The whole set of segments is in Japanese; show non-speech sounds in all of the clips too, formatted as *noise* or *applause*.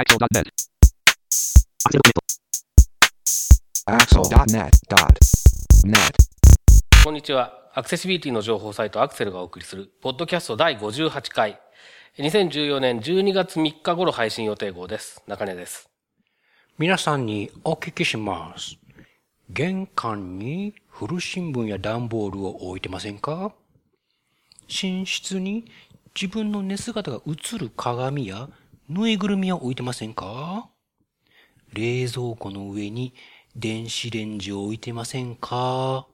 Axel.net. Axel.net.net. こんにちは。アクセシビリティの情報サイトアクセルがお送りする、ポッドキャスト第58回。2014年12月3日頃配信予定号です。中根です。皆さんにお聞きします。玄関に古新聞や段ボールを置いてませんか？寝室に自分の寝姿が映る鏡やぬいぐるみを置いてませんか？冷蔵庫の上に電子レンジを置いてませんか？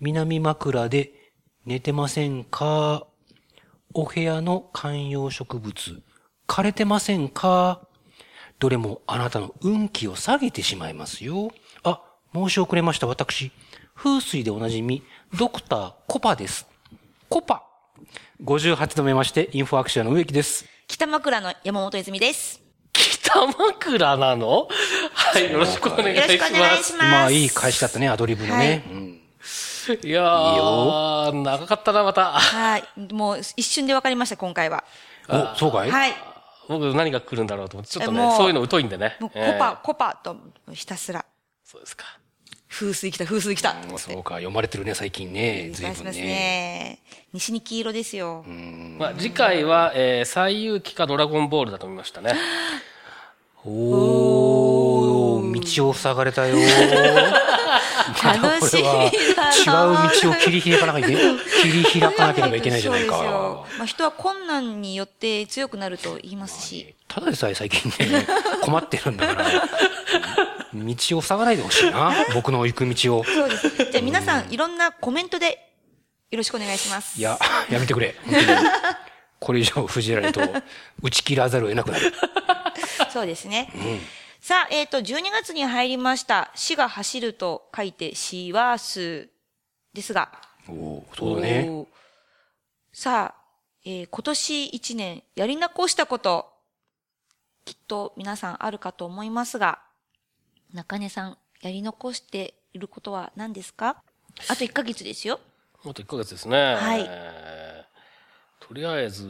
南枕で寝てませんか？お部屋の観葉植物枯れてませんか？どれもあなたの運気を下げてしまいますよ。あ、申し遅れました。私、風水でおなじみ、ドクターコパです。コパ !58 度目まして、インフォアクションの植木です。北枕の山本泉です。北枕なの？はい、よろしくお願いよろしします。くお願いします。まあ、いい返しだったね、アドリブのね。はいうんいやー、長かったな、また。はい。もう一瞬で分かりました、今回は。お、そうかい？はい。僕何が来るんだろうと思って、ちょっとね、そういうの疎いんでね。もうコえパ、ーコパとひたすら、そうですか。風水来た、風水来た。そうか、読まれてるね、最近ね。随分返しますね。ね。西に黄色ですよ。まあ、次回は、えー、最遊記かドラゴンボールだと思いましたね。おー、道を塞がれたよ。*laughs* 楽しみ道を切り開かなきゃいけ。*laughs* 切り開かなければいけないじゃないか。まあ、人は困難によって強くなると言いますし。ただでさえ最近ね、困ってるんだから、道を塞がないでほしいな、僕の行く道を。そうです。じゃあ皆さん、いろんなコメントでよろしくお願いします。いや、やめてくれ。これ以上封じられると、打ち切らざるを得なくなる。そうですね。さあ、えっ、と、12月に入りました。死が走ると書いて、シワースですが。おおそうだね。さあ、えー今年1年やり残したこと、きっと皆さんあるかと思いますが、中根さん、やり残していることは何ですか？あと1ヶ月ですよ。もっと1ヶ月ですね。はいえーとりあえず、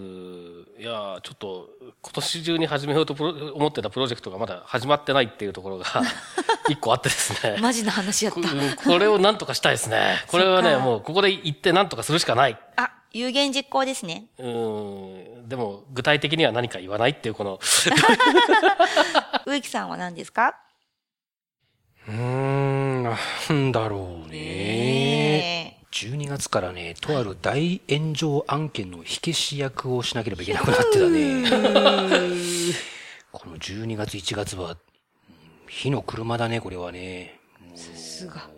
いやーちょっと、今年中に始めようと思ってたプロジェクトがまだ始まってないっていうところが、*laughs* 一個あってですね。マジな話やった。うんこれをなんとかしたいですね。*laughs* これはね、もうここで行ってなんとかするしかない。あ、有言実行ですね。うん。でも、具体的には何か言わないっていうこの、*laughs* 植木さんは何ですか？うーん、なんだろうね。ね12月からね、とある大炎上案件の火消し役をしなければいけなくなってたね。*laughs* この12月1月は、うん火の車だね、これはね。さすが。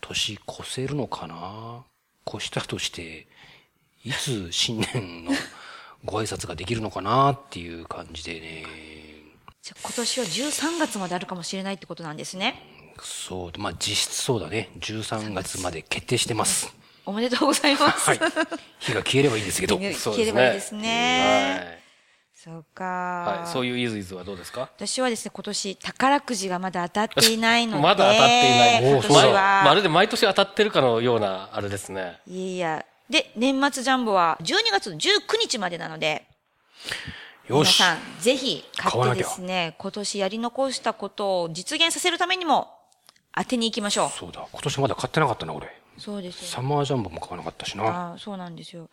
年越せるのかな？越したとして、いつ新年のご挨拶ができるのかなっていう感じでね。じゃあ今年は13月まであるかもしれないってことなんですね。そう、まあ実質そうだね。13月まで決定してます。おめでとうございます。はい。火が消えればいいんですけど。*laughs* 消えればいいですね。そうか、はい。はい。そういうイズイズはどうですか？私はですね、今年宝くじがまだ当たっていないので。*laughs* まだ当たっていない。今年は。まるで毎年当たってるかのような、あれですね。いやいや。で、年末ジャンボは12月19日までなので、よし。皆さん、ぜひ買ってですね、今年やり残したことを実現させるためにも、当てに行きましょそうだ。今年まだ買ってなかったな、俺。う。そうですよ。サマージャンボも買わなかったしな。ああ、そうなんですよ。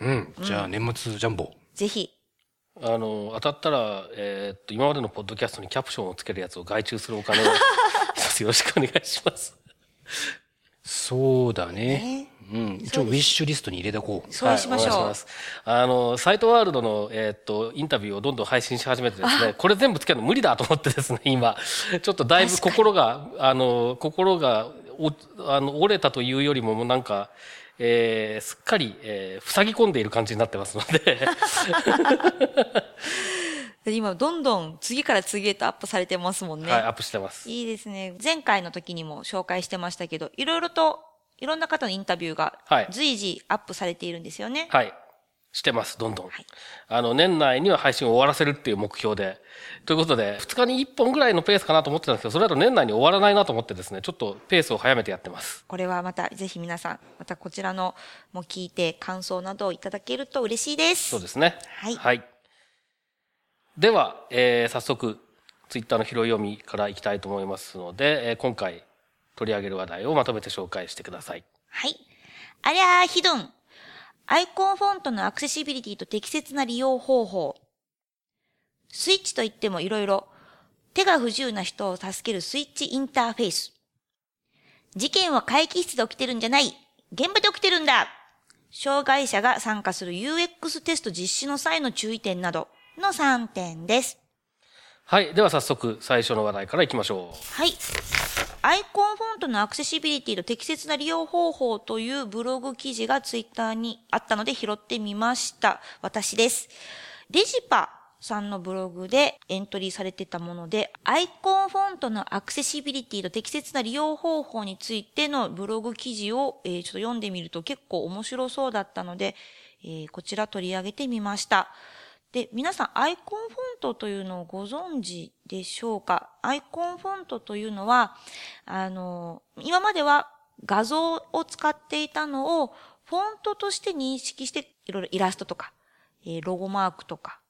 うん。じゃあ年末ジャンボ。ぜひ。あの、当たったら、えーっと、今までのポッドキャストにキャプションをつけるやつを外注するお金を、*laughs* よろしくお願いします。そうだね。うん。一応ウィッシュリストに入れておこう。そうしましょう。はいあの、サイトワールドの、えーっと、インタビューをどんどん配信し始めてですね、これ全部つけるの無理だと思ってですね、*laughs* 今。ちょっとだいぶ心が、あの、心が、おあの、折れたというよりも、もうなんか、えーすっかり、えー塞ぎ込んでいる感じになってますので、で *laughs* 今、どんどん次から次へとアップされてますもんね。はい、アップしてます。いいですね。前回の時にも紹介してましたけど、いろいろと、いろんな方のインタビューがはい随時アップされているんですよね。はい。してます、どんどん。はいあの、年内には配信を終わらせるっていう目標で。ということで、2日に1本ぐらいのペースかなと思ってたんですけど、それだと年内に終わらないなと思ってですね、ちょっとペースを早めてやってます。これはまた、ぜひ皆さん、またこちらのも聞いて感想などをいただけると嬉しいです。そうですね。はいはい。では、えー早速、ツイッターの拾い読みからいきたいと思いますので、えー今回取り上げる話題をまとめて紹介してください。はい。ありゃーひどん。アイコンフォントのアクセシビリティと適切な利用方法。スイッチといってもいろいろ。手が不自由な人を助けるスイッチインターフェース。事件は会議室で起きてるんじゃない。現場で起きてるんだ。障害者が参加する UX テスト実施の際の注意点などの3点です。はい。では早速、最初の話題からいきましょう。はい。アイコンフォントのアクセシビリティと適切な利用方法というブログ記事がツイッターにあったので拾ってみました。私です。レジパさんのブログでエントリーされてたもので、アイコンフォントのアクセシビリティと適切な利用方法についてのブログ記事を、えーちょっと読んでみると結構面白そうだったので、えーこちら取り上げてみました。で、皆さん、アイコンフォントというのをご存知でしょうか？アイコンフォントというのは、あの、今までは画像を使っていたのを、フォントとして認識して、いろいろイラストとか、えーロゴマークとか、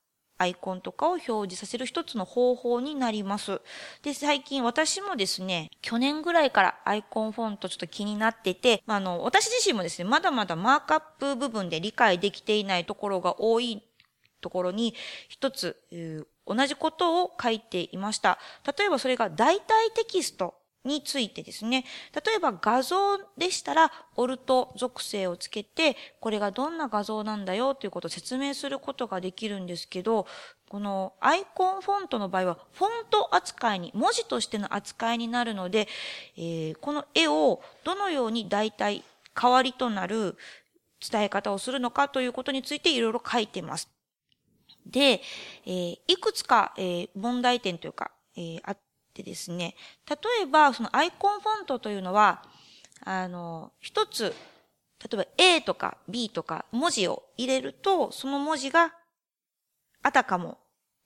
アイコンとかを表示させる一つの方法になります。で、最近私もですね、去年ぐらいからアイコンフォントちょっと気になってて、まあ、あの、私自身もですね、まだまだマークアップ部分で理解できていないところが多いところに一つ、同じことを書いていました。例えばそれが代替テキストについてですね。例えば画像でしたら、オルト属性をつけて、これがどんな画像なんだよということを説明することができるんですけど、このアイコンフォントの場合は、フォント扱いに、文字としての扱いになるので、えーこの絵をどのように代替、代わりとなる伝え方をするのかということについていろいろ書いてます。で、えーいくつか、えー問題点というか、えーあってですね、例えば、そのアイコンフォントというのは、あの、一つ、例えば A とか B とか文字を入れると、その文字があたかも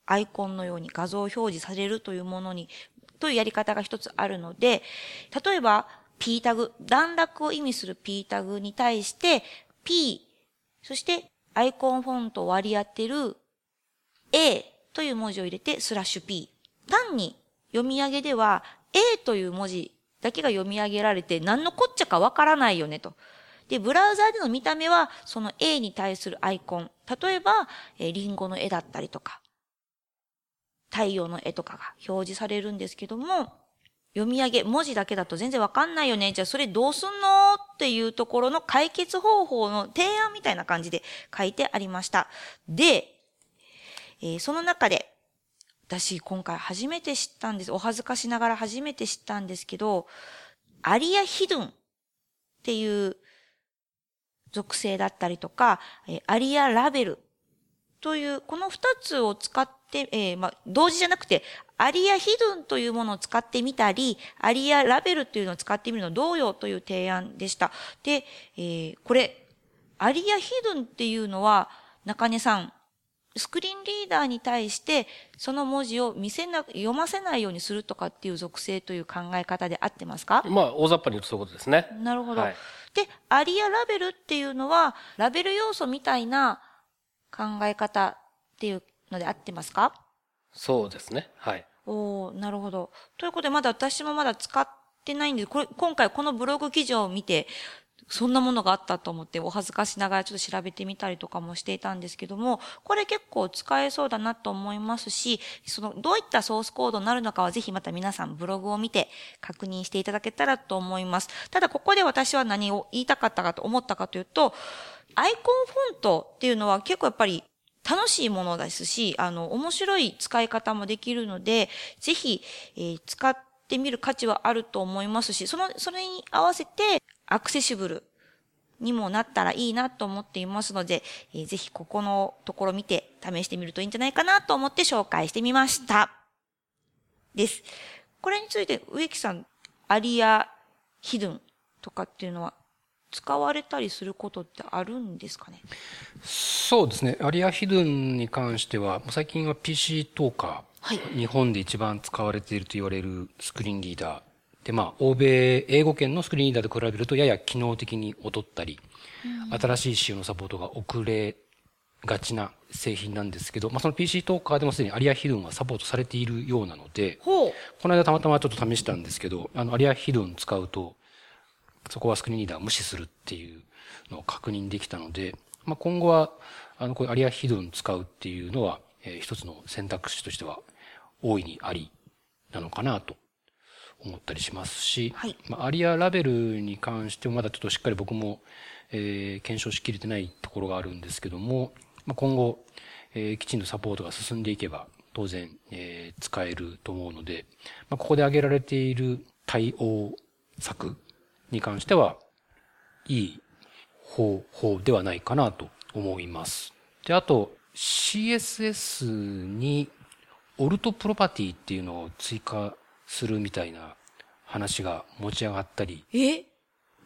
アイコンのように画像表示されるというものに、というやり方が一つあるので、例えば P タグ、段落を意味する P タグに対して P、そしてアイコンフォントを割り当てる A という文字を入れてスラッシュ P。単に読み上げでは A という文字だけが読み上げられて何のこっちゃかわからないよねと。で、ブラウザーでの見た目はその A に対するアイコン。例えば、えーリンゴの絵だったりとか、太陽の絵とかが表示されるんですけども、読み上げ、文字だけだと全然わかんないよね。じゃあそれどうすんの？っていうところの解決方法の提案みたいな感じで書いてありました。で、えーその中で、私今回初めて知ったんです。お恥ずかしながら初めて知ったんですけど、アリアヒドゥンっていう属性だったりとか、えーアリアラベルという、この二つを使って、えーまあ、同時じゃなくて、アリアヒドゥンというものを使ってみたり、アリアラベルというのを使ってみるのどうよという提案でした。で、えーこれ、アリアヒドゥンっていうのは、中根さん、スクリーンリーダーに対して、その文字を見せな、読ませないようにするとかっていう属性という考え方で合ってますか？まあ、大雑把に言うとそういうことですね。なるほど。はいで、アリアラベルっていうのは、ラベル要素みたいな考え方っていうので合ってますか？そうですね。はい。おーなるほど。ということで、まだ私もまだ使ってないんで、これ、今回このブログ記事を見て、そんなものがあったと思って、お恥ずかしながらちょっと調べてみたりとかもしていたんですけども、これ結構使えそうだなと思いますし、その、どういったソースコードになるのかはぜひまた皆さんブログを見て確認していただけたらと思います。ただここで私は何を言いたかったかと思ったかというと、アイコンフォントっていうのは結構やっぱり楽しいものですし、あの、面白い使い方もできるので、ぜひ、えー使ってみる価値はあると思いますし、その、それに合わせてアクセシブルにもなったらいいなと思っていますので、えーぜひここのところ見て試してみるといいんじゃないかなと思って紹介してみました。です。これについて植木さん、アリアヒドゥンとかっていうのは使われたりすることってあるんですかね？そうですね。アリアヒドゥンに関しては、最近は PC トーカー。はい日本で一番使われていると言われるスクリーンリーダー。で、まあ、欧米、英語圏のスクリーンリーダーと比べるとやや機能的に劣ったり、新しい仕様のサポートが遅れがちな製品なんですけど、まあ、その PC トーカーでもすでにアリアヒドゥンはサポートされているようなので。この間たまたまちょっと試したんですけど、あの、アリアヒドゥン使うと、そこはスクリーンリーダー無視するっていうのを確認できたので、まあ、今後は、あの、こういうアリアヒドゥン使うっていうのは、えー一つの選択肢としては大いにありなのかなと思ったりしますし、はいまあ、アリアラベルに関してもまだちょっとしっかり僕も、えー検証しきれてないところがあるんですけども、まあ、今後、えーきちんとサポートが進んでいけば当然、えー使えると思うので、まあ、ここで挙げられている対応策に関しては、いい方法ではないかなと思います。で、あと CSS にオルトプロパティっていうのを追加するみたいな話が持ち上がったりえ？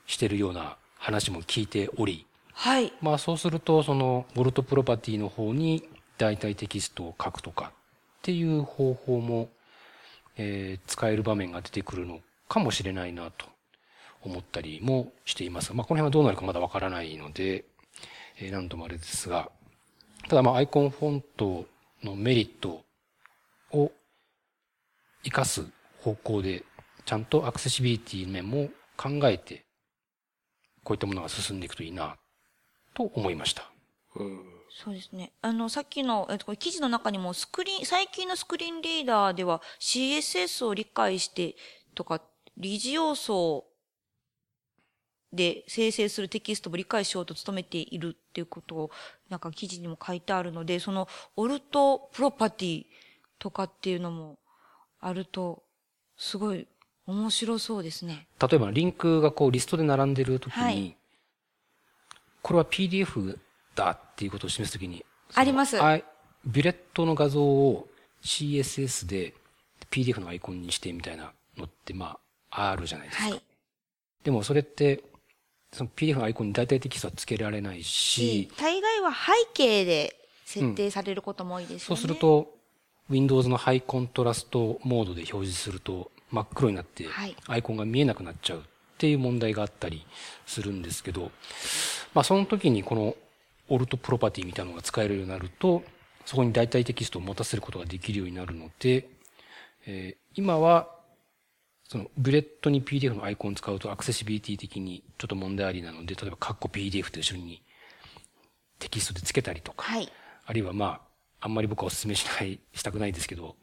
してるような話も聞いており、はい。まあそうするとそのオルトプロパティの方に代替テキストを書くとかっていう方法も、えー使える場面が出てくるのかもしれないなと思ったりもしています。まあこの辺はどうなるかまだわからないので、えー何ともあれですが、ただまあアイコンフォントのメリットを活かす方向でちゃんとアクセシビリティ面も考えてこういったものが進んでいくといいなと思いました。そうですね。あの、さっきの、えっと、記事の中にもスクリーン、最近のスクリーンリーダーでは CSS を理解してとか、理事要素で生成するテキストも理解しようと努めているっていうことを、なんか記事にも書いてあるので、その、オルトプロパティとかっていうのもあると、すごい面白そうですね。例えばリンクがこうリストで並んでるときに、はいこれは PDF だっていうことを示すときに、ありますビュレットの画像を CSS で PDF のアイコンにしてみたいなのってまああるじゃないですか。はい。でもそれって、その PDF のアイコンに大体テキストはつけられないし、大概は背景で設定されることも多いですよね。そうすると、Windows のハイコントラストモードで表示すると真っ黒になってはい、アイコンが見えなくなっちゃうっていう問題があったりするんですけど、まあその時にこの alt プロパティみたいなのが使えるようになると、そこに代替テキストを持たせることができるようになるので、えー今は、そのブレットに PDF のアイコンを使うとアクセシビリティ的にちょっと問題ありなので、例えばカッコ PDF って後ろにテキストでつけたりとか、はい。あるいはまあ、あんまり僕はお勧めしない、したくないですけど、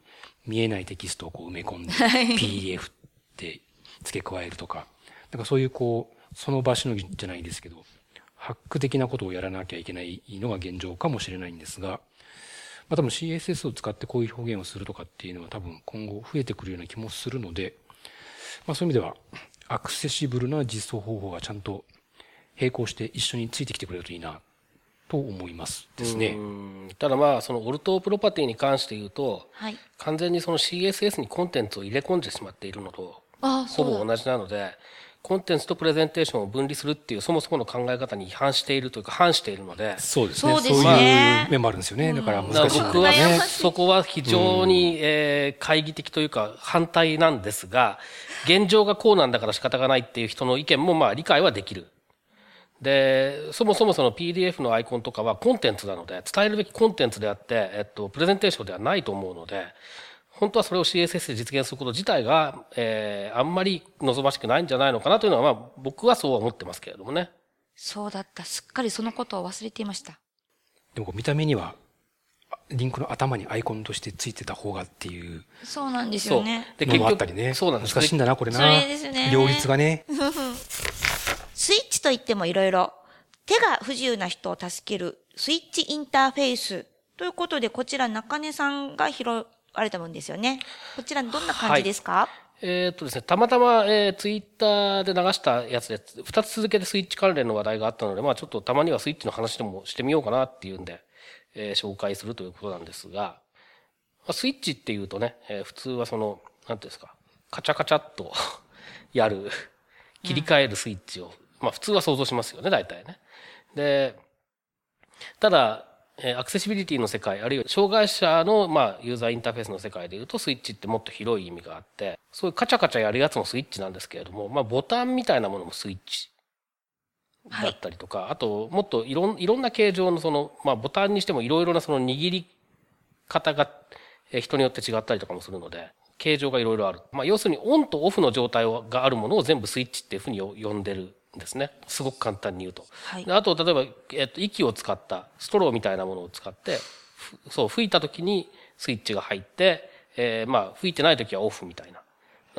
見えないテキストをこう埋め込んで、PDF って付け加えるとか、なんかそういうこう、その場しのぎじゃないですけど、ハック的なことをやらなきゃいけないのが現状かもしれないんですが、まあ多分 CSS を使ってこういう表現をするとかっていうのは多分今後増えてくるような気もするので、まあそういう意味では、アクセシブルな実装方法がちゃんと並行して一緒についてきてくれるといいな、と思いますですね。うんただまあそのオルトプロパティに関して言うとはい。完全にその CSS にコンテンツを入れ込んでしまっているのと。ほぼ同じなのでコンテンツとプレゼンテーションを分離するっていうそもそもの考え方に違反しているというか反しているのでそうですね。そうですねそういう面もあるんですよね。だからだから難しいんだ僕は。そこは非常に、えー懐疑的というか反対なんですが現状がこうなんだから仕方がないっていう人の意見もまあ理解はできる。で、そもそもその PDF のアイコンとかはコンテンツなので、伝えるべきコンテンツであって、えっと、プレゼンテーションではないと思うので、本当はそれを CSS で実現すること自体が、えーあんまり望ましくないんじゃないのかなというのは、まあ、僕はそうは思ってますけれどもね。そうだった。すっかりそのことを忘れていました。でも見た目には、あリンクの頭にアイコンとしてついてた方がっていうそうなんですそうよね。。で、のもあったりね。そうなんです。難しいんだな、これな。それですね両立がね。*laughs* スイッチといってもいろいろ手が不自由な人を助けるスイッチインターフェースということで、こちら中根さんが拾われたもんですよね。こちらどんな感じですか、えーっとですね、たまたま、えーツイッターで流したやつで、二つ続けてスイッチ関連の話題があったので、まあちょっとたまにはスイッチの話でもしてみようかなっていうんで、えー紹介するということなんですが、まあスイッチっていうとね、えー普通はその、なんていうんですか、カチャカチャっと *laughs* やる、切り替えるスイッチを、まあ普通は想像しますよね、大体ね。で、ただ、えーアクセシビリティの世界、あるいは障害者の、まあ、ユーザーインターフェースの世界でいうと、スイッチってもっと広い意味があって、そういうカチャカチャやるやつもスイッチなんですけれども、まあ、ボタンみたいなものもスイッチだったりとか、あともっといろんいろんな形状のその、まあ、ボタンにしてもいろいろなその握り方がえー人によって違ったりとかもするので形状がいろいろある、まあ、要するにオンとオフの状態をがあるものを全部スイッチっていうふうによ呼んでるんですねすごく簡単に言うと。はいであと例えば、えっと、息を使ったストローみたいなものを使ってふそう吹いた時にスイッチが入って、えーまあ吹いてない時はオフみたいな。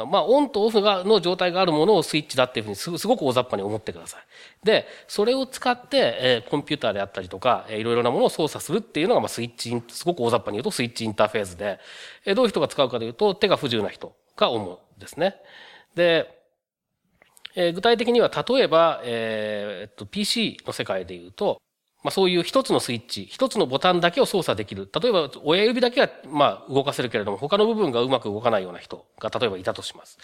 まあ、オンとオフがの状態があるものをスイッチだっていうふうにすごすごく大雑把に思ってください。で、それを使って、えーコンピューターであったりとか、えーいろいろなものを操作するっていうのが、まあ、スイッチすごく大雑把に言うとスイッチインターフェースで、えーどういう人が使うかというと、手が不自由な人が主ですね。で、えー具体的には例えば、えーっと PC の世界で言うと、まあ、そういう一つのスイッチ、一つのボタンだけを操作できる。例えば、親指だけは、まあ、動かせるけれども、他の部分がうまく動かないような人が、例えばいたとします。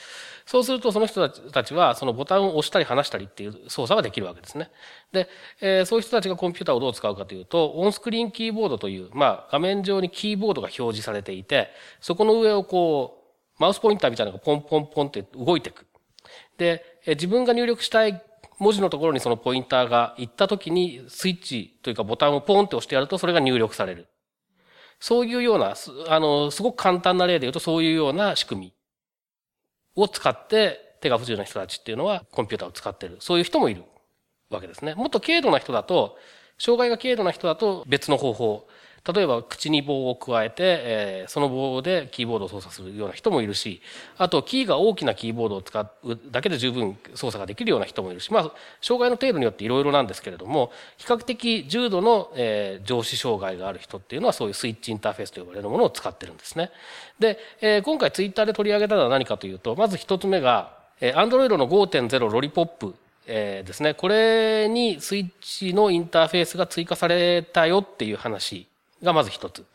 そうすると、その人たちは、そのボタンを押したり離したりっていう操作ができるわけですね。で、えーそういう人たちがコンピューターをどう使うかというと、オンスクリーンキーボードという、まあ、画面上にキーボードが表示されていて、そこの上をこう、マウスポインターみたいなのがポンポンポンって動いていく。で、自分が入力したい文字のところにそのポインターが行った時にスイッチというかボタンをポンって押してやるとそれが入力される。そういうような、あの、すごく簡単な例で言うとそういうような仕組みを使って手が不自由な人たちっていうのはコンピューターを使ってる。そういう人もいるわけですね。もっと軽度な人だと、障害が軽度な人だと別の方法。例えば口に棒を加えて、えーその棒でキーボードを操作するような人もいるし、あとキーが大きなキーボードを使うだけで十分操作ができるような人もいるし、まあ、障害の程度によっていろいろなんですけれども、比較的重度の、えー上視障害がある人っていうのはそういうスイッチインターフェースと呼ばれるものを使ってるんですね。で、えー今回ツイッターで取り上げたのは何かというと、まず一つ目が、えー Android の5.0ロリポップえーですね。これにスイッチのインターフェースが追加されたよっていう話がまず一つ。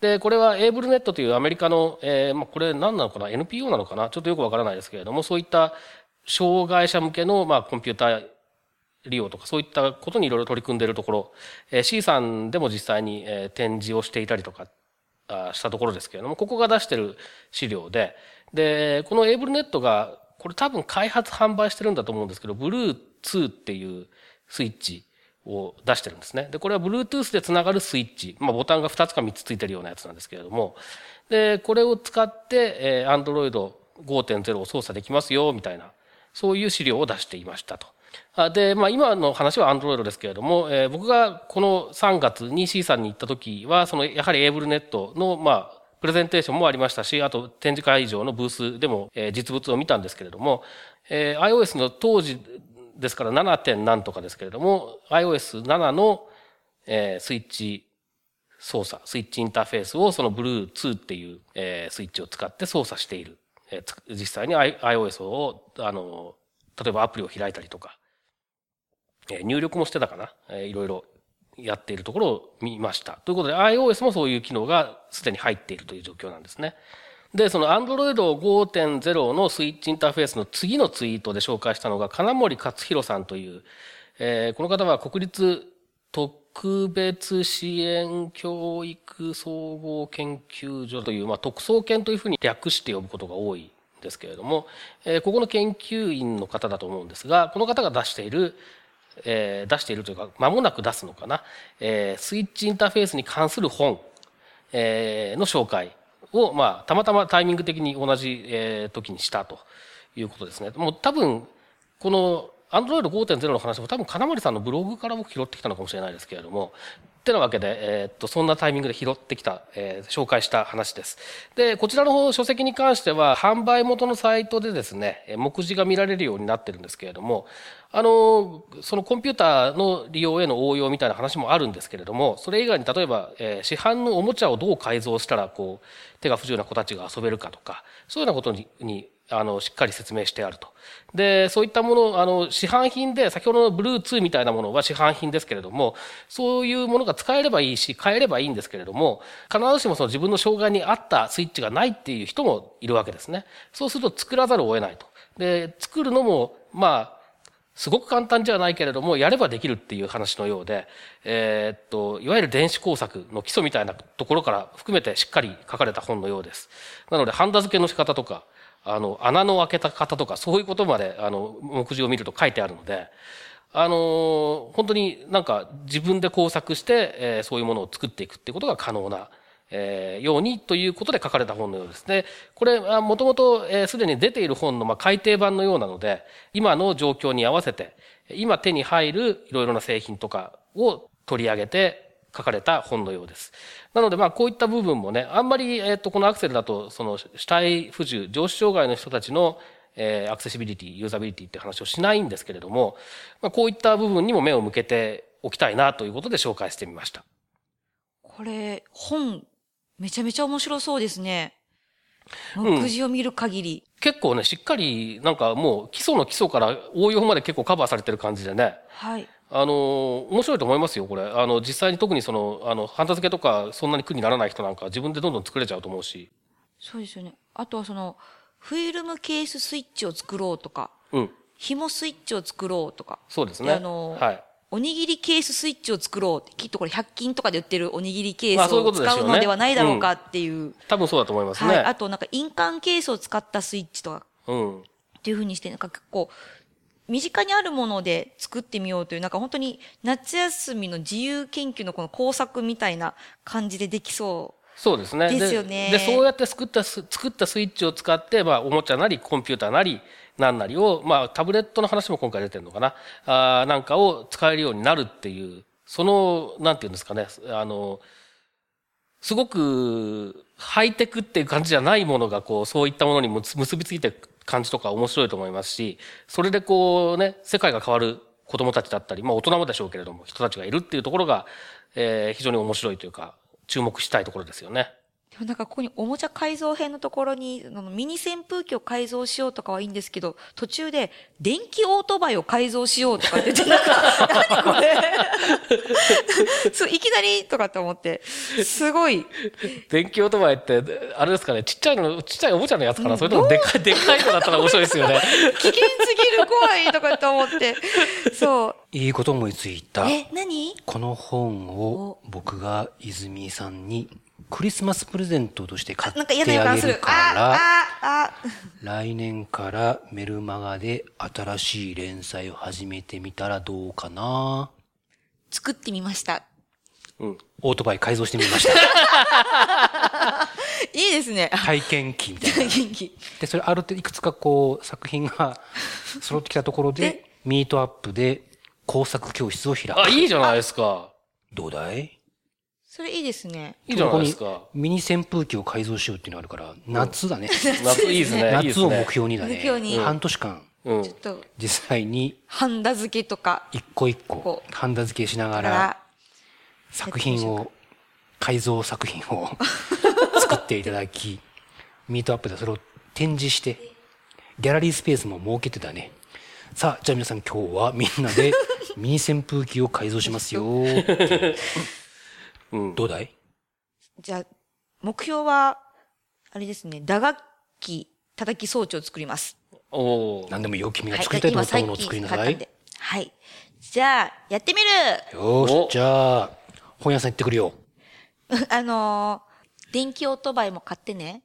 で、これはエーブルネットというアメリカの、えーまあ、これ何なのかな ?NPO なのかな？ちょっとよくわからないですけれども、そういった障害者向けの、まあ、コンピューター利用とかそういったことにいろいろ取り組んでいるところ、えー C さんでも実際に、えー展示をしていたりとかあしたところですけれども、ここが出してる資料で、で、このエーブルネットが、これ多分開発販売してるんだと思うんですけど、Bluetooth っていうスイッチを出してるんですね。で、これは Bluetooth でつながるスイッチ。まあ、ボタンが2つか3つついてるようなやつなんですけれども、で、これを使って、えー Android 5.0を操作できますよ、みたいな、そういう資料を出していましたと。あで、まあ、今の話は Android ですけれども、えー僕がこの3月に C さんに行った時は、その、やはりエーブルネットの、まあ、プレゼンテーションもありましたし、あと展示会場のブースでも、え実物を見たんですけれども、えー iOS の当時ですから 7. 点何とかですけれども、iOS7 の、えースイッチ操作、スイッチインターフェースをその Blue2 っていう、えースイッチを使って操作している。えー実際に I- iOS を、あの、例えばアプリを開いたりとか、えー入力もしてたかな、えーいろいろやっているところを見ました。ということで iOS もそういう機能がすでに入っているという状況なんですね。で、その Android 5.0のスイッチインターフェースの次のツイートで紹介したのが金森勝弘さんという、えーこの方は国立特別支援教育総合研究所という、まあ、特捜研というふうに略して呼ぶことが多いんですけれども、えーここの研究員の方だと思うんですが、この方が出している、えー出しているというか、間もなく出すのかな、えースイッチインターフェースに関する本、えーの紹介を、まあ、たまたまタイミング的に同じ、えー時にしたということですね。もう多分、この Android 5.0の話も多分金森さんのブログから僕拾ってきたのかもしれないですけれども、ってなわけで、えーっと、そんなタイミングで拾ってきた、えー紹介した話です。で、こちらの方、書籍に関しては、販売元のサイトでですね、目次が見られるようになってるんですけれども、あの、そのコンピューターの利用への応用みたいな話もあるんですけれども、それ以外に例えば、えー市販のおもちゃをどう改造したら、こう、手が不自由な子たちが遊べるかとか、そういうようなことに、にあの、しっかり説明してあると。で、そういったもの、あの、市販品で、先ほどの Bluetooth みたいなものは市販品ですけれども、そういうものが使えればいいし、買えればいいんですけれども、必ずしもその自分の障害に合ったスイッチがないっていう人もいるわけですね。そうすると作らざるを得ないと。で、作るのも、まあ、すごく簡単じゃないけれども、やればできるっていう話のようで、えーっと、いわゆる電子工作の基礎みたいなところから含めてしっかり書かれた本のようです。なので、ハンダ付けの仕方とか、あの、穴の開けた方とか、そういうことまで、あの、目次を見ると書いてあるので、あの、本当になんか自分で工作して、えー、そういうものを作っていくってことが可能な、えー、ようにということで書かれた本のようですね。これ、もともとすでに出ている本の、まあ、改訂版のようなので、今の状況に合わせて、今手に入るいろいろな製品とかを取り上げて書かれた本のようです。なので、まあ、こういった部分もね、あんまり、えっ、と、このアクセルだと、その、主体不自由、上司障害の人たちの、えー、アクセシビリティ、ユーザビリティって話をしないんですけれども、まあ、こういった部分にも目を向けておきたいなということで紹介してみました。これ、本、めちゃめちゃ面白そうですね。目次を見る限り、うん、結構ね、しっかり、なんかもう基礎の基礎から応用まで結構カバーされてる感じでね。はい。あの、面白いと思いますよ、これ。あの、実際に特にその、あの、ハンダ付けとかそんなに苦にならない人なんか自分でどんどん作れちゃうと思うし。そうですよね。あとはその、フィルムケーススイッチを作ろうとか、うん。紐スイッチを作ろうとか。そうですね。あの、はい。おにぎりケーススイッチを作ろうって、きっとこれ100均とかで売ってるおにぎりケースを使うのではないだろうかっていう。ううん、多分そうだと思いますね。はい。あとなんか印鑑ケースを使ったスイッチとか。うん。っていうふうにして、なんか結構、身近にあるもので作ってみようという、なんか本当に夏休みの自由研究のこの工作みたいな感じでできそうそうですね。ですよね。で、そうやって作った作ったスイッチを使って、まあ、おもちゃなり、コンピューターなり、なんなりを、まあ、タブレットの話も今回出てるのかな、あなんかを使えるようになるっていう、その、なんていうんですかね、あの、すごく、ハイテクっていう感じじゃないものが、こう、そういったものに結びついて感じとか面白いと思いますし、それでこうね、世界が変わる子供たちだったり、まあ大人もでしょうけれども、人たちがいるっていうところが、えー、非常に面白いというか、注目したいところですよね。でもなんかここにおもちゃ改造編のところに、ミニ扇風機を改造しようとかはいいんですけど、途中で電気オートバイを改造しようとかって言って、なんか、何これそう、いきなりとかって思って、すごい。電気オートバイって、あれですかね、ちっちゃいの、ちっちゃいおもちゃのやつかな、それともでかい、でかいのだったら面白いですよね。危険すぎる、怖いとかって思って。そう。いいこと思いついた。え、何？この本を僕が泉さんにクリスマスプレゼントとして買ってあげるから、来年からメルマガで新しい連載を始めてみたらどうかな作ってみました。うん。オートバイ改造してみました。*laughs* いいですね。体験機みたいな。体験機。で、それある程度いくつかこう作品が *laughs* 揃ってきたところで、ミートアップで工作教室を開く。あ、いいじゃないですか。どうだい？それいいですね。いいじゃないですか。ミニ扇風機を改造しようっていうのがあるから、夏だね。*laughs* 夏いいですね。夏を目標にだね。目標に。半年間。ちょっと。実際に。ハンダ付けとか。一個一個。ハンダ付けしながら、作品を、改造作品を *laughs* 作っていただき、ミートアップでそれを展示して、ギャラリースペースも設けてたね。さあ、じゃあ皆さん今日はみんなでミニ扇風機を改造しますよ。*laughs* うん、どうだい？じゃあ、目標は、あれですね、打楽器、叩き装置を作ります。おお。何でもよ。君が作りたいと思ったものを作りなさい。はい。じゃあ、やってみるよし、じゃあ、本屋さん行ってくるよ。*laughs* あのー、電気オートバイも買ってね。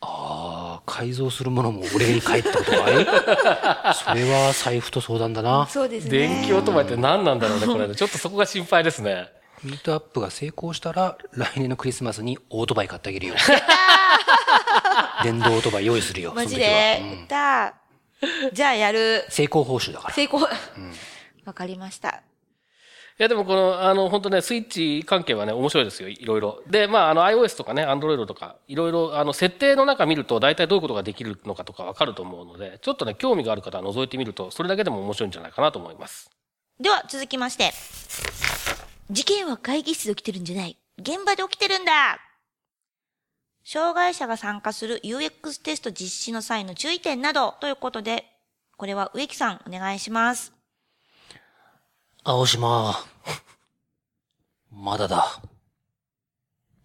ああ、改造するものも俺に帰ったことかい？*laughs* それは財布と相談だな。そうですね。電気オートバイって何なんだろうね、これ。ちょっとそこが心配ですね。ミートアップが成功したら、来年のクリスマスにオートバイ買ってあげるよ。電動オートバイ用意するよ。マジで、うん、だじゃあやる。成功報酬だから。成功。わ、うん、かりました。いや、でもこの、あの、本当ね、スイッチ関係はね、面白いですよ。いろいろ。で、まあ、あの、iOS とかね、Android とか、いろいろ、あの、設定の中見ると、大体どういうことができるのかとかわかると思うので、ちょっとね、興味がある方は覗いてみると、それだけでも面白いんじゃないかなと思います。では、続きまして。事件は会議室で起きてるんじゃない。現場で起きてるんだ障害者が参加する UX テスト実施の際の注意点などということで、これは植木さんお願いします。青島。まだだ。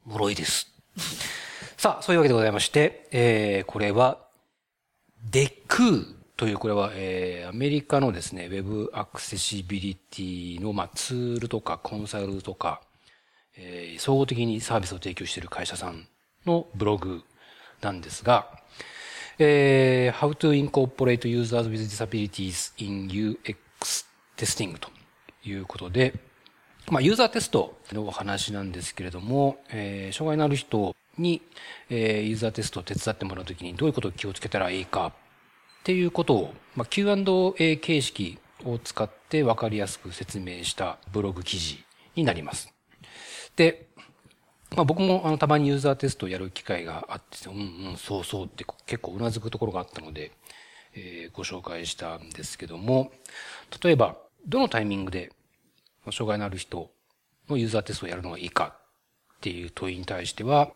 脆いです。さあ、そういうわけでございまして、えー、これは、デクーという、これは、えー、アメリカのですね、ウェブアクセシビリティの、まあ、ツールとかコンサルとか、えー、総合的にサービスを提供している会社さんのブログなんですが、えー、How to incorporate users with disabilities in UX テスティングということで、まあ、ユーザーテストのお話なんですけれども、えー、障害のある人に、えー、ユーザーテストを手伝ってもらうときにどういうことを気をつけたらいいかっていうことを、まあ、Q&A 形式を使って分かりやすく説明したブログ記事になります。で、まあ、僕もあのたまにユーザーテストをやる機会があって、うんうん、そうそうって結構うなずくところがあったので、えー、ご紹介したんですけども、例えば、どのタイミングで障害のある人のユーザーテストをやるのがいいかっていう問いに対しては、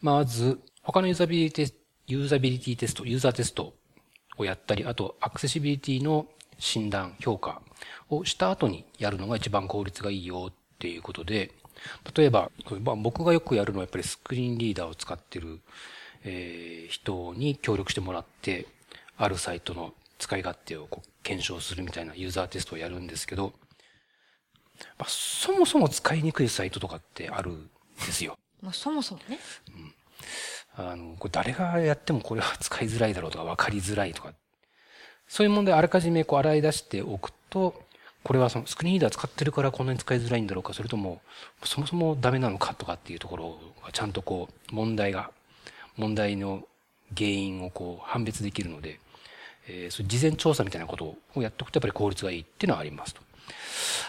まず、他のユーザビリティ、ユーザビリティテスト、ユーザーテストをやったり、あと、アクセシビリティの診断、評価をした後にやるのが一番効率がいいよっていうことで、例えば、僕がよくやるのはやっぱりスクリーンリーダーを使ってる、えー、人に協力してもらって、あるサイトの使い勝手をこう検証するみたいなユーザーテストをやるんですけど、まあ、そもそも使いにくいサイトとかってあるんですよ。まあ、そもそもね。うん。あの、これ誰がやってもこれは使いづらいだろうとか分かりづらいとか、そういう問題あらかじめこう洗い出しておくと、これはそのスクリーンリーダー使ってるからこんなに使いづらいんだろうか、それとも、そもそもダメなのかとかっていうところがちゃんとこう、問題が、問題の原因をこう判別できるので、えー、そう事前調査みたいなことをやっておくとやっぱり効率がいいっていうのはありますと。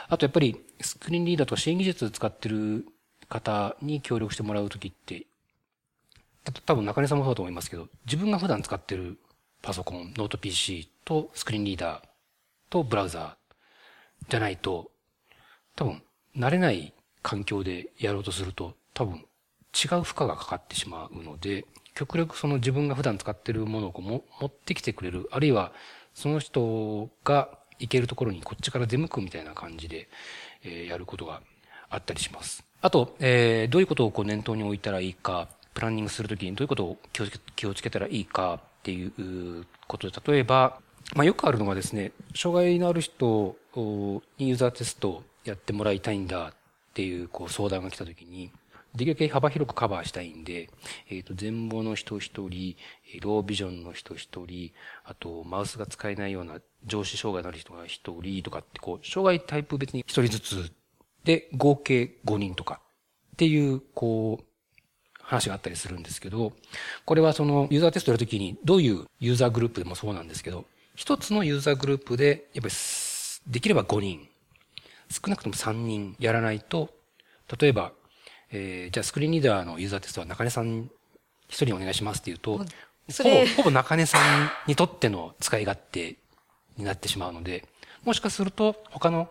あとやっぱりスクリーンリーダーとか支援技術使ってる方に協力してもらうときって、多分中根さんもそうだと思いますけど、自分が普段使ってるパソコン、ノート PC とスクリーンリーダーとブラウザーじゃないと、多分慣れない環境でやろうとすると多分違う負荷がかかってしまうので、極力その自分が普段使ってるものをも持ってきてくれる、あるいはその人が行けるところにこっちから出向くみたいな感じで、えー、やることがあったりします。あと、えー、どういうことをこう念頭に置いたらいいか、プランニングするときにどういうことを気をつけ気をつけたらいいかっていうことで、例えば、まあ、よくあるのがですね、障害のある人にユーザーテストやってもらいたいんだっていうこう相談が来たときに、できるだけ幅広くカバーしたいんで、えっ、ー、と、全貌の人一人、ロービジョンの人一人、あと、マウスが使えないような上司障害のある人が一人とかって、こう、障害タイプ別に一人ずつで、合計5人とかっていう、こう、話があったりするんですけど、これはそのユーザーテストやるときにどういうユーザーグループでもそうなんですけど、一つのユーザーグループで、やっぱり、できれば5人、少なくとも3人やらないと、例えば、えー、じゃあスクリーンリーダーのユーザーテストは中根さん一人お願いしますって言うと、ほぼ、ほぼ中根さんにとっての使い勝手になってしまうので、もしかすると他の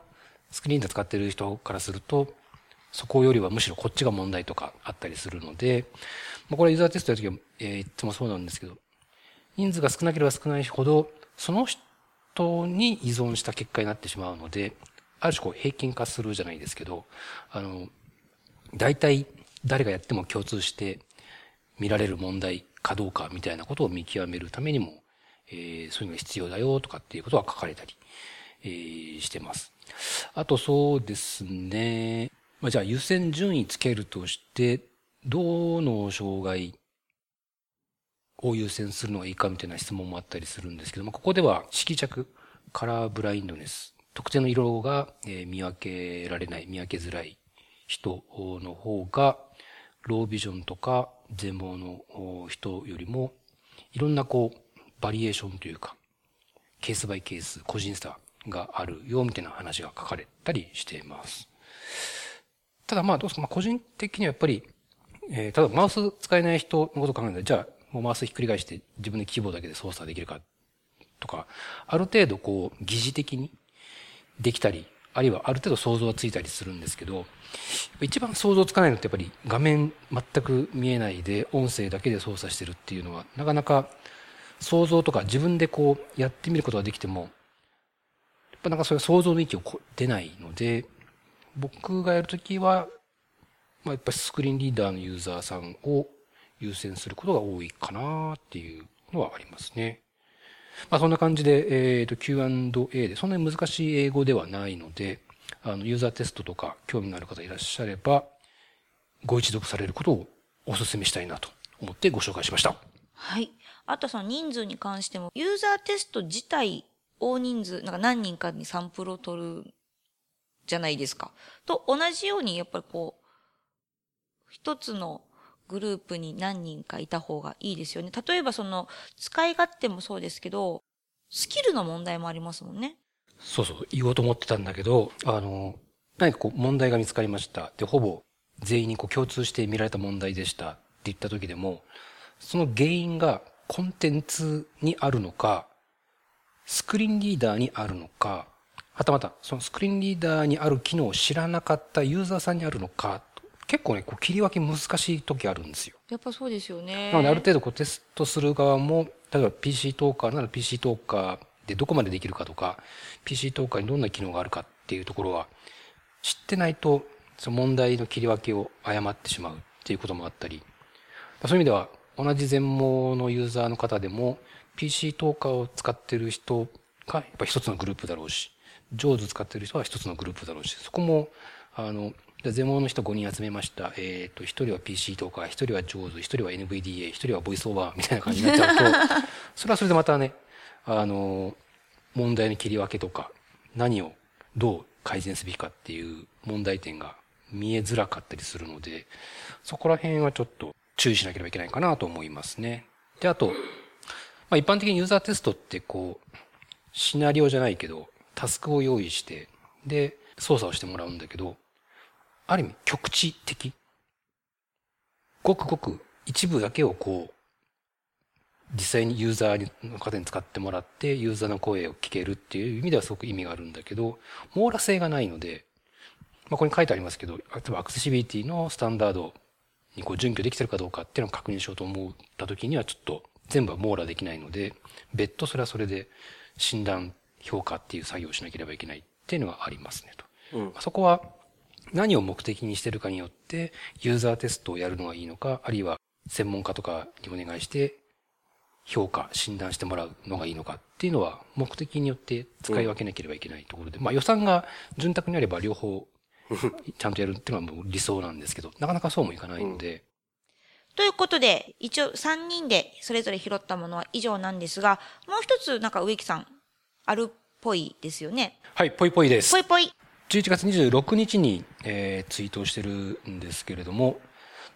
スクリーンで使ってる人からすると、そこよりはむしろこっちが問題とかあったりするので、まあ、これユーザーテストやるときは、えー、いつもそうなんですけど、人数が少なければ少ないほど、その人に依存した結果になってしまうので、ある種こう平均化するじゃないですけど、あの、大体誰がやっても共通して見られる問題かどうかみたいなことを見極めるためにも、えー、そういうのが必要だよとかっていうことは書かれたり、えー、してます。あとそうですね。まあ、じゃあ優先順位つけるとして、どの障害を優先するのがいいかみたいな質問もあったりするんですけども、ここでは色着、カラーブラインドネス、特定の色が見分けられない、見分けづらい人の方が、ロービジョンとか全盲の人よりも、いろんなこう、バリエーションというか、ケースバイケース、個人差があるよ、みたいな話が書かれたりしています。ただまあどうですか、まあ個人的にはやっぱり、えー、ただマウス使えない人のことを考えたら、じゃあ、もうマウスひっくり返して自分でキーボードだけで操作できるかとか、ある程度こう、疑似的にできたり、あるいはある程度想像がついたりするんですけど、一番想像つかないのってやっぱり画面全く見えないで音声だけで操作してるっていうのはなかなか想像とか自分でこうやってみることができてもやっぱなんかそれ想像の域を出ないので僕がやるときは、まあ、やっぱりスクリーンリーダーのユーザーさんを優先することが多いかなっていうのはありますね。まあそんな感じで、えっ、ー、と Q&A でそんなに難しい英語ではないので、あの、ユーザーテストとか興味のある方いらっしゃれば、ご一読されることをお勧めしたいなと思ってご紹介しました。はい。あとその人数に関しても、ユーザーテスト自体大人数、なんか何人かにサンプルを取るじゃないですか。と同じように、やっぱりこう、一つのグループに何人かいた方がいいですよね。例えばその、使い勝手もそうですけど、スキルの問題もありますもんね。そうそう、言おうと思ってたんだけど、あの、何かこう問題が見つかりました。で、ほぼ全員にこう共通して見られた問題でしたって言った時でも、その原因がコンテンツにあるのか、スクリーンリーダーにあるのか、はたまたそのスクリーンリーダーにある機能を知らなかったユーザーさんにあるのか、結構ね、こう切り分け難しい時あるんですよ。やっぱそうですよね。なのである程度こうテストする側も、例えば PC トーカーなら PC トーカーでどこまでできるかとか、PC トーカーにどんな機能があるかっていうところは知ってないと、その問題の切り分けを誤ってしまうっていうこともあったり、そういう意味では同じ全盲のユーザーの方でも PC トーカーを使ってる人がやっぱ一つのグループだろうし、上手使ってる人は一つのグループだろうし、そこも、あの、ゼモの人5人集めました。えっ、ー、と、1人は PC とか、1人は上手、1人は NVDA、1人はボイスオーバーみたいな感じになっちゃうと、*laughs* それはそれでまたね、あの、問題の切り分けとか、何をどう改善すべきかっていう問題点が見えづらかったりするので、そこら辺はちょっと注意しなければいけないかなと思いますね。で、あと、まあ一般的にユーザーテストってこう、シナリオじゃないけど、タスクを用意して、で、操作をしてもらうんだけど、ある意味局地的。ごくごく一部だけをこう、実際にユーザーの方に使ってもらって、ユーザーの声を聞けるっていう意味ではすごく意味があるんだけど、網羅性がないので、まあ、ここに書いてありますけど、例えばアクセシビリティのスタンダードにこう準拠できてるかどうかっていうのを確認しようと思った時にはちょっと全部は網羅できないので、別途それはそれで診断、評価っていう作業をしなければいけないっていうのがありますねと。うん、そこは何を目的にしてるかによって、ユーザーテストをやるのがいいのか、あるいは専門家とかにお願いして、評価、診断してもらうのがいいのかっていうのは、目的によって使い分けなければいけないところで、うん、まあ予算が潤沢にあれば両方、ちゃんとやるっていうのはもう理想なんですけど、なかなかそうもいかないので。うん、ということで、一応3人でそれぞれ拾ったものは以上なんですが、もう一つなんか植木さん、あるっぽいですよね。はい、ぽいぽいです。ぽいぽい。11月26日に、えー、ツイートをしてるんですけれども、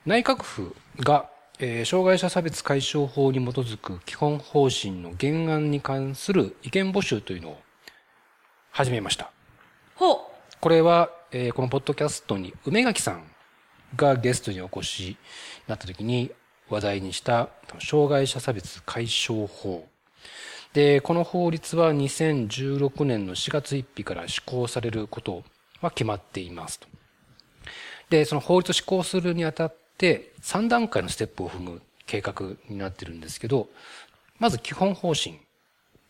内閣府が、えー、障害者差別解消法に基づく基本方針の原案に関する意見募集というのを始めました。ほう。これは、えー、このポッドキャストに梅垣さんがゲストにお越しになった時に話題にした障害者差別解消法で、この法律は2016年の4月1日から施行されることは決まっていますと。で、その法律を施行するにあたって3段階のステップを踏む計画になってるんですけど、まず基本方針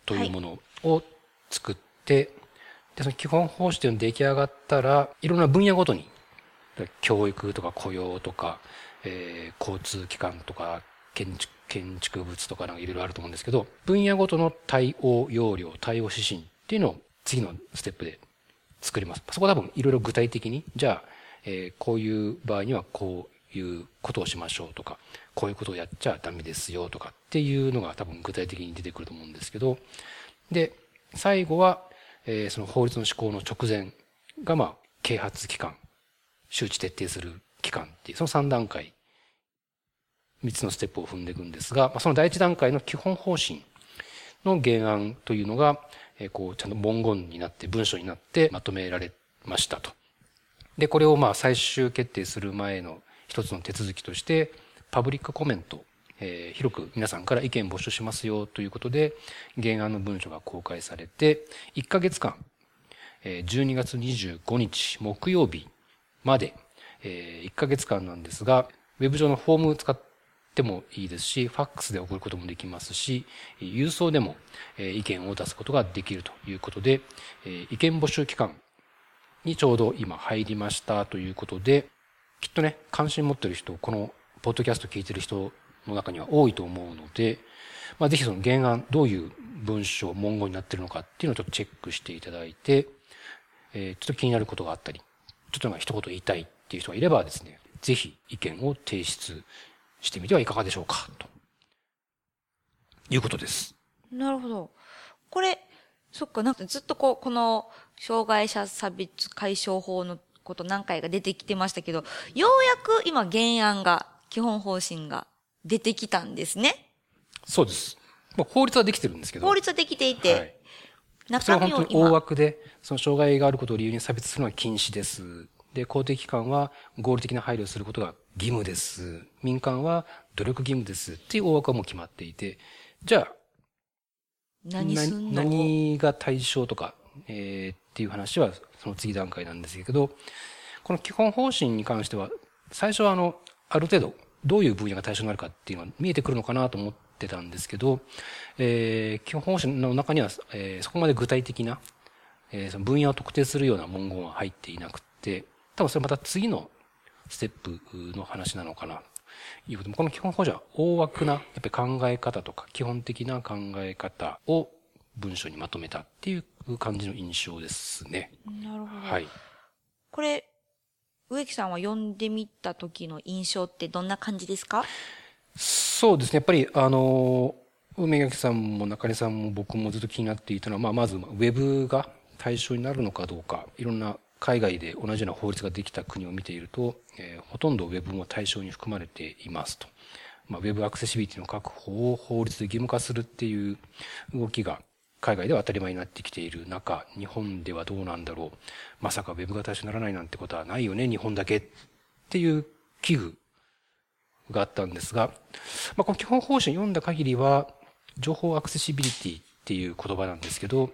というものを作って、はい、で、その基本方針というのが出来上がったら、いろんな分野ごとに、教育とか雇用とか、えー、交通機関とか、建築建築物とかなんかいろいろあると思うんですけど、分野ごとの対応要領、対応指針っていうのを次のステップで作ります。そこ多分いろいろ具体的に、じゃあ、えー、こういう場合にはこういうことをしましょうとか、こういうことをやっちゃダメですよとかっていうのが多分具体的に出てくると思うんですけど、で、最後は、えー、その法律の施行の直前が、まあ、啓発期間、周知徹底する期間っていう、その3段階3つのステップを踏んでいくんですが、その第一段階の基本方針の原案というのが、こう、ちゃんと文言になって、文章になってまとめられましたと。で、これをまあ最終決定する前の一つの手続きとして、パブリックコメント、えー、広く皆さんから意見募集しますよということで、原案の文書が公開されて、1ヶ月間、12月25日木曜日まで、1ヶ月間なんですが、ウェブ上のフォームを使っててもいいですし、ファックスで送ることもできますし、郵送でも意見を出すことができるということで、意見募集期間にちょうど今入りましたということで、きっとね、関心持ってる人、このポッドキャスト聞いてる人の中には多いと思うので、まあ、ぜひその原案、どういう文章、文言になってるのかっていうのをちょっとチェックしていただいて、えー、ちょっと気になることがあったり、ちょっとなんか一言言いたいっていう人がいればですね、ぜひ意見を提出してみてはいかがでしょうか、ということです。なるほど。これ、そっか、なんかずっとこう、この、障害者差別解消法のこと何回か出てきてましたけど、ようやく今原案が、基本方針が出てきたんですね。そうです。まあ、法律はできてるんですけど。法律はできていて、はいそれ中身をは本当に大今、枠で、その障害があることを理由に差別するのは禁止です。で、公的機関は合理的な配慮をすることが義務です。民間は努力義務です。っていう大枠はもう決まっていて、じゃあ、何何が対象とか、えーっていう話はその次段階なんですけど、この基本方針に関しては、最初はあの、ある程度、どういう分野が対象になるかっていうのは見えてくるのかなと思ってたんですけど、えー基本方針の中には、えーそこまで具体的な、えーその分野を特定するような文言は入っていなくて、多分それまた次のステップの話なのかな。ということでこの基本方針は大枠な、やっぱり考え方とか、基本的な考え方を文章にまとめたっていう感じの印象ですね。なるほど。はい。これ、植木さんは読んでみた時の印象ってどんな感じですか？そうですね。やっぱり、あの、梅垣さんも中根さんも僕もずっと気になっていたのは、まあ、まず、ウェブが対象になるのかどうか、いろんな海外で同じような法律ができた国を見ていると、えーほとんどウェブも対象に含まれていますと。まあ、ウェブアクセシビリティの確保を法律で義務化するっていう動きが海外では当たり前になってきている中、日本ではどうなんだろう。まさかウェブが対象にならないなんてことはないよね、日本だけっていう危惧があったんですが、まあ、この基本方針読んだ限りは、情報アクセシビリティっていう言葉なんですけど、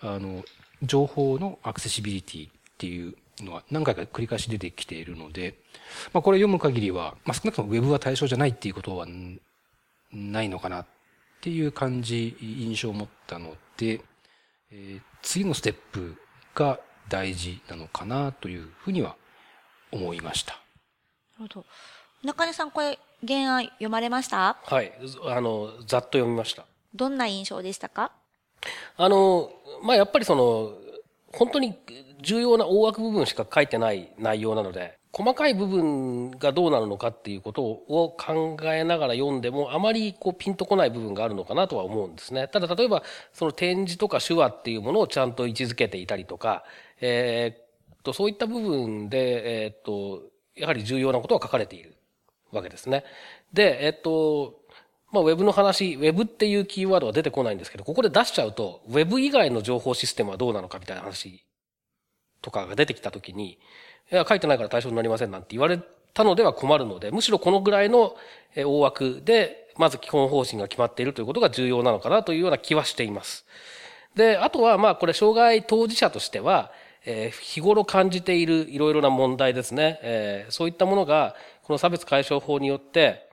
あの、情報のアクセシビリティっていうのは何回か繰り返し出てきているので、まあ、これ読む限りは、まあ、少なくともウェブは対象じゃないっていうことはんないのかなっていう感じ、印象を持ったので、えー次のステップが大事なのかなというふうには思いました。なるほど。中根さん、これ、原案読まれました？はい。あの、ざっと読みました。どんな印象でしたか？あの、まあ、やっぱりその、本当に重要な大枠部分しか書いてない内容なので、細かい部分がどうなるのかっていうことを考えながら読んでも、あまりこうピンとこない部分があるのかなとは思うんですね。ただ例えば、その展示とか手話っていうものをちゃんと位置づけていたりとか、えーっと、そういった部分で、えっと、やはり重要なことは書かれているわけですね。で、えっと、まあ、ウェブの話、ウェブっていうキーワードが出てこないんですけど、ここで出しちゃうと、ウェブ以外の情報システムはどうなのかみたいな話とかが出てきたときに、いや、書いてないから対象になりませんなんて言われたのでは困るので、むしろこのぐらいの大枠で、まず基本方針が決まっているということが重要なのかなというような気はしています。で、あとは、まあ、これ、障害当事者としては、え日頃感じているいろいろな問題ですね。えそういったものが、この差別解消法によって、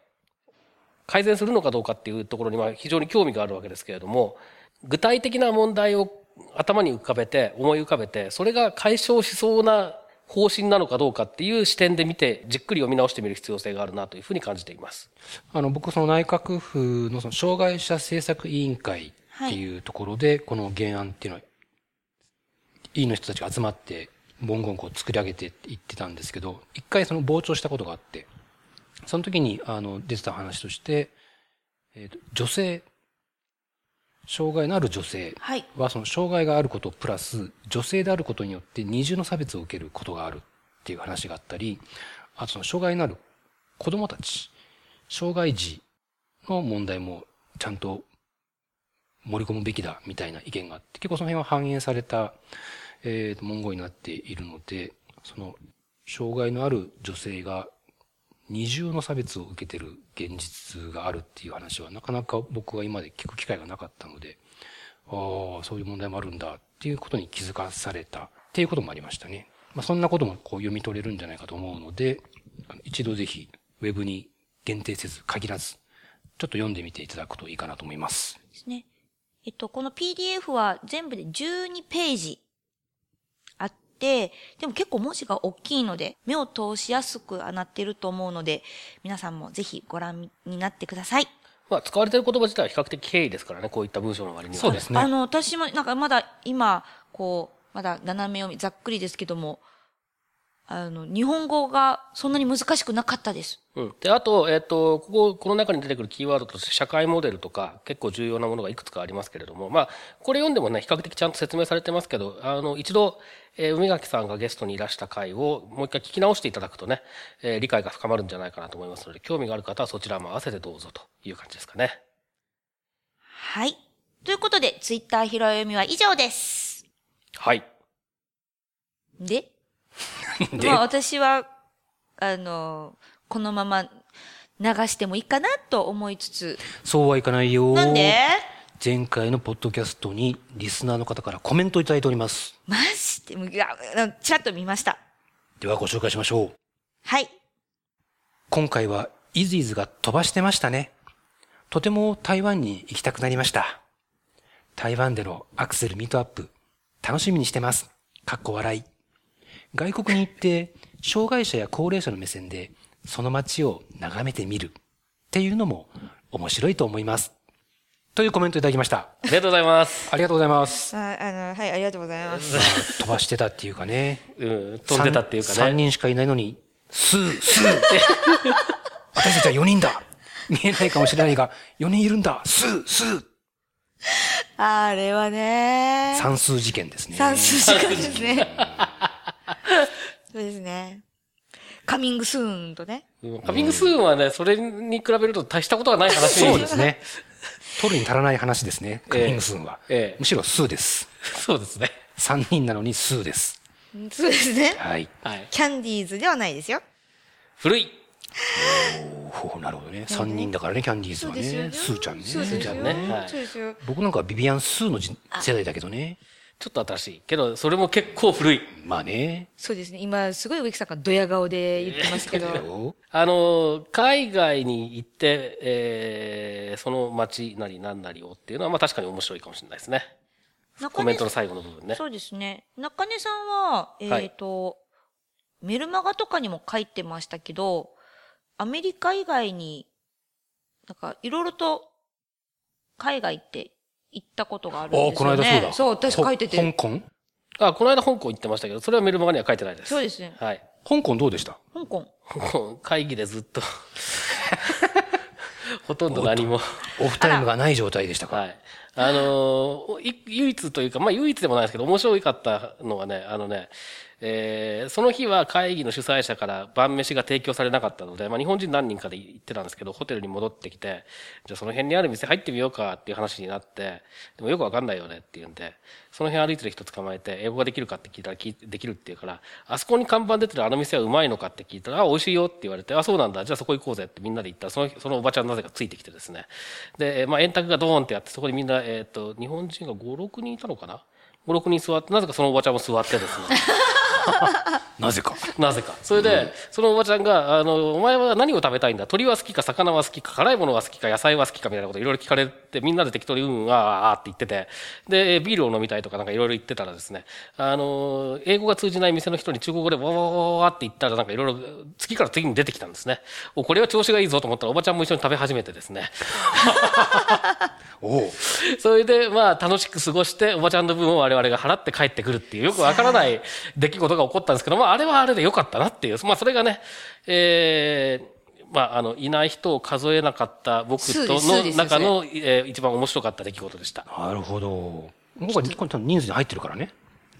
改善するのかどうかっていうところには非常に興味があるわけですけれども、具体的な問題を頭に浮かべて、思い浮かべて、それが解消しそうな方針なのかどうかっていう視点で見て、じっくり読み直してみる必要性があるなというふうに感じています。あの、僕、その内閣府のその障害者政策委員会っていうところで、この原案っていうのは、委員の人たちが集まって、文言をこう作り上げていってたんですけど、一回その傍聴したことがあって、その時に、あの、出てた話として、えーと女性、障害のある女性はその障害があることプラス、女性であることによって二重の差別を受けることがあるっていう話があったり、あとその障害のある子供たち、障害児の問題もちゃんと盛り込むべきだみたいな意見があって、結構その辺は反映された、えー文言になっているので、その障害のある女性が二重の差別を受けてる現実があるっていう話はなかなか僕は今まで聞く機会がなかったので、ああ、そういう問題もあるんだっていうことに気づかされたっていうこともありましたね。まあそんなこともこう読み取れるんじゃないかと思うので、一度ぜひウェブに限定せず限らず、ちょっと読んでみていただくといいかなと思います。ですね。えっと、この PDF は全部で12ページて、でも結構文字が大きいので、目を通しやすくはなっていると思うので、皆さんもぜひご覧になってください。まあ、使われている言葉自体は比較的経緯ですからね、こういった文章の割には。そうですねあの、私もなんかまだ今、こう、まだ斜め読み、ざっくりですけども、あの、日本語がそんなに難しくなかったです。うん。で、あと、えっ、と、ここ、この中に出てくるキーワードとして社会モデルとか結構重要なものがいくつかありますけれども、まあ、これ読んでもね、比較的ちゃんと説明されてますけど、あの、一度、えー梅垣さんがゲストにいらした回をもう一回聞き直していただくとね、えー理解が深まるんじゃないかなと思いますので、興味がある方はそちらも合わせてどうぞという感じですかね。はい。ということで、ツイッター拾い読みは以上です。はい。で、でまあ私は、あの、このまま流してもいいかなと思いつつ、そうはいかないよ。なんで？前回のポッドキャストにリスナーの方からコメントいただいております。マジで、いや、ちらっと見ました。ではご紹介しましょう。はい。今回はイズイズが飛ばしてましたね。とても台湾に行きたくなりました。台湾でのアクセルミートアップ、楽しみにしてます。かっこ笑い。外国に行って、障害者や高齢者の目線で、その街を眺めてみる。っていうのも面白いと思います。というコメントいただきました。ありがとうございます。ありがとうございます。ああの、はい、ありがとうございます。飛ばしてたっていうかね。うん、飛んでたっていうか3ね。人しかいないのに、スー、スー。*laughs* 私たちは4人だ。見えないかもしれないが、4人いるんだ。スー、スー。あれはね。算数事件ですね。算数時間ですね。*laughs* *laughs* そうですね。カミングスーンとね。うんカミングスーンはね、それに比べると大したことはない話そうですね。取るに足らない話ですね。カミングスーンは。ええむしろスーです。そうですね。3人なのにスーです。そうですね。はい。はい。キャンディーズではないですよ。古い。ほうなるほどね。3人だからね、キャンディーズはね。スーちゃんね。そうですよちゃんねはいそうですよ。僕なんかはビビアン・スーのじ世代だけどね。ちょっと新しい。けど、それも結構古い。まあね。そうですね。今、すごい植木さんがドヤ顔で言ってますけど。よあの、海外に行って、えー、その街なり何なりをっていうのは、まあ確かに面白いかもしれないですね。コメントの最後の部分ね。そうですね。中根さんは、えっ、はいと、メルマガとかにも書いてましたけど、アメリカ以外に、なんか、いろいろと、海外って行ったことがあるんですよね。ああ、この間そうだ。そう、私書いてほて。香港？あ、この間香港行ってましたけど、それはメルマガには書いてないです。そうですね。はい。香港どうでした？香港。香港会議でずっと、*laughs* ほとんど何も。オフタイムがない状態でしたか？はい。あのーい唯一というか、まあ唯一でもないですけど、面白かったのはね、あのね、えーその日は会議の主催者から晩飯が提供されなかったので、まあ日本人何人かで行ってたんですけど、ホテルに戻ってきて、じゃあその辺にある店入ってみようかっていう話になって、でもよくわかんないよねって言うんで、その辺歩いてる人捕まえて、英語ができるかって聞いたら、できるって言うから、あそこに看板出てるあの店はうまいのかって聞いたら、あ、美味しいよって言われて、あ、そうなんだ、じゃあそこ行こうぜってみんなで行ったら、その、そのおばちゃんなぜかついてきてですね。で、まあ円卓がドーンってやって、そこにみんな、えっ、と、日本人が5、6人いたのかな ?5、6人座って、なぜかそのおばちゃんも座ってですね。*laughs* *laughs* なぜか。なぜか。それで、そのおばちゃんが、あの、お前は何を食べたいんだ？鳥は好きか、魚は好きか、辛いものは好きか、野菜は好きかみたいなこといろいろ聞かれて、みんなで適当にうん、うん、ああ、ああって言ってて、で、ビールを飲みたいとかなんかいろいろ言ってたらですね、あの、英語が通じない店の人に中国語でわわわわわって言ったらなんかいろいろ次から次に出てきたんですね。お、これは調子がいいぞと思ったらおばちゃんも一緒に食べ始めてですね。おう *laughs* それで、まあ、楽しく過ごして、おばちゃんの分を我々が払って帰ってくるっていう、よくわからない出来事が起こったんですけど、まあ、あれはあれでよかったなっていう、まあ、それがね、えー、まあ、あの、いない人を数えなかった僕との中の、えー一番面白かった出来事でした。なるほど。僕はこれ多分人数に入ってるからね。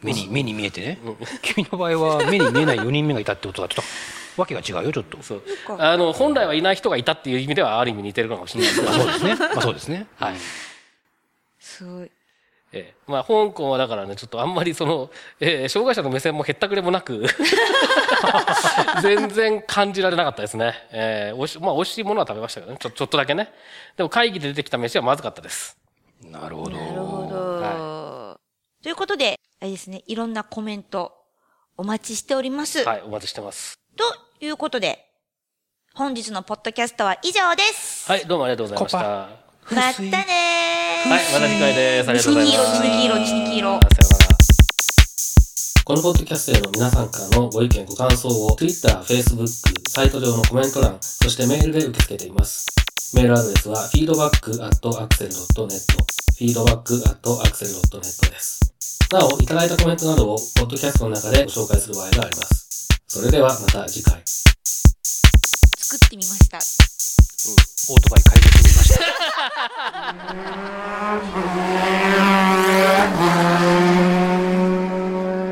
目に、目に見えてね。君の場合は目に見えない4人目がいたってことはちょっと、わけが違うよ、ちょっと。そう。あの、本来はいない人がいたっていう意味では、ある意味似てるのかもしれないですそうですね。まあそうですね。はい。すごい。ええまあ、香港はだからね、ちょっとあんまりその、*laughs* ええ障害者の目線もへったくれもなく、*laughs* 全然感じられなかったですね。ええおいしまあ、美味しいものは食べましたけどね、ちょちょっとだけね。でも会議で出てきた飯はまずかったです。なるほど。なるほど。ということで、あれですね、いろんなコメントお待ちしております。はい、お待ちしてます。ということで、本日のポッドキャストは以上です。はい、どうもありがとうございました。コパはまたねー。い、また次回です。ありがとうございます。チニキ色、チニキ色、チニキ色。さようなら。このポッドキャストへの皆さんからのご意見、ご感想を Twitter、Facebook、サイト上のコメント欄、そしてメールで受け付けています。メールアドレスは feedback.axel.net feedback.axel.net です。なお、いただいたコメントなどをポッドキャストの中でご紹介する場合があります。それではまた次回。作ってみました。オートバイ買いにました。*laughs*